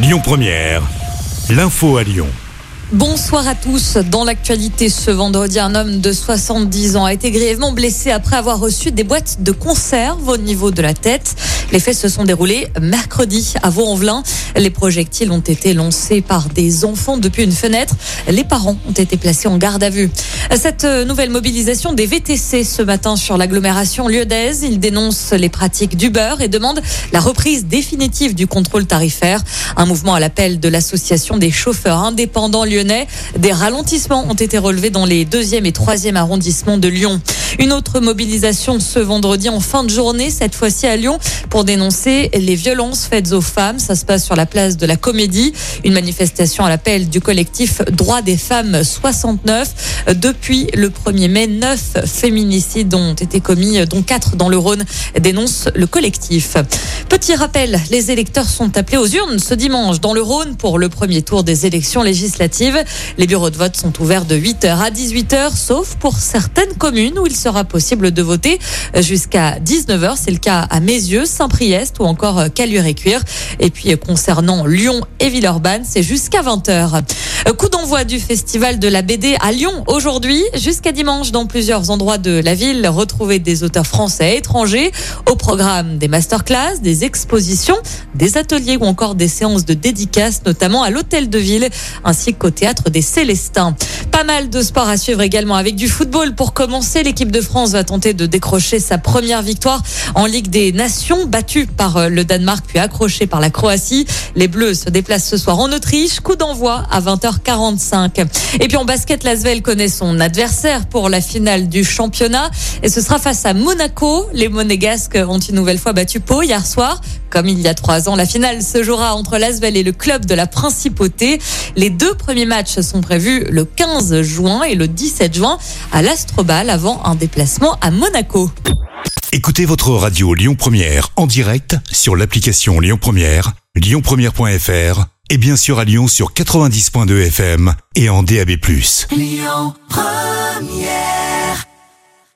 Lyon Première, l'info à Lyon. Bonsoir à tous. Dans l'actualité ce vendredi, un homme de 70 ans a été grièvement blessé après avoir reçu des boîtes de conserve au niveau de la tête. Les faits se sont déroulés mercredi à Vaux-en-Velin. Les projectiles ont été lancés par des enfants depuis une fenêtre. Les parents ont été placés en garde à vue. Cette nouvelle mobilisation des VTC ce matin sur l'agglomération lyonnaise, ils dénoncent les pratiques d'Uber et demandent la reprise définitive du contrôle tarifaire. Un mouvement à l'appel de l'association des chauffeurs indépendants lyonnais. Des ralentissements ont été relevés dans les deuxième et troisième arrondissements de Lyon. Une autre mobilisation ce vendredi en fin de journée, cette fois-ci à Lyon, pour dénoncer les violences faites aux femmes. Ça se passe sur la place de la Comédie. Une manifestation à l'appel du collectif Droits des femmes 69. Depuis le 1er mai, neuf féminicides ont été commis, dont quatre dans le Rhône, dénonce le collectif. Petit rappel, les électeurs sont appelés aux urnes ce dimanche dans le Rhône pour le premier tour des élections législatives. Les bureaux de vote sont ouverts de 8h à 18h, sauf pour certaines communes où il sera possible de voter jusqu'à 19h. C'est le cas à Mézieux, Saint-Priest ou encore Caluire-et-Cuire. Et puis concernant Lyon et Villeurbanne, c'est jusqu'à 20h. Coup d'envoi du festival de la BD à Lyon aujourd'hui jusqu'à dimanche dans plusieurs endroits de la ville. Retrouver des auteurs français et étrangers au programme des masterclass, des expositions, des ateliers ou encore des séances de dédicaces, notamment à l'hôtel de ville ainsi qu'au théâtre des Célestins. Pas mal de sport à suivre également avec du football. Pour commencer, l'équipe de France va tenter de décrocher sa première victoire en Ligue des Nations, battue par le Danemark puis accrochée par la Croatie. Les Bleus se déplacent ce soir en Autriche. Coup d'envoi à 20h45. Et puis en basket, l'Asvel connaît son adversaire pour la finale du championnat et ce sera face à Monaco. Les Monégasques ont une nouvelle fois battu Pau hier soir. Comme il y a trois ans, la finale se jouera entre l'Asvel et le club de la Principauté. Les deux premiers matchs sont prévus le 15 juin et le 17 juin à l'Astrobal avant un déplacement à Monaco. Écoutez votre radio Lyon Première en direct sur l'application Lyon Première, lyonpremière.fr et bien sûr à Lyon sur 90.2 FM et en DAB+. Lyon Première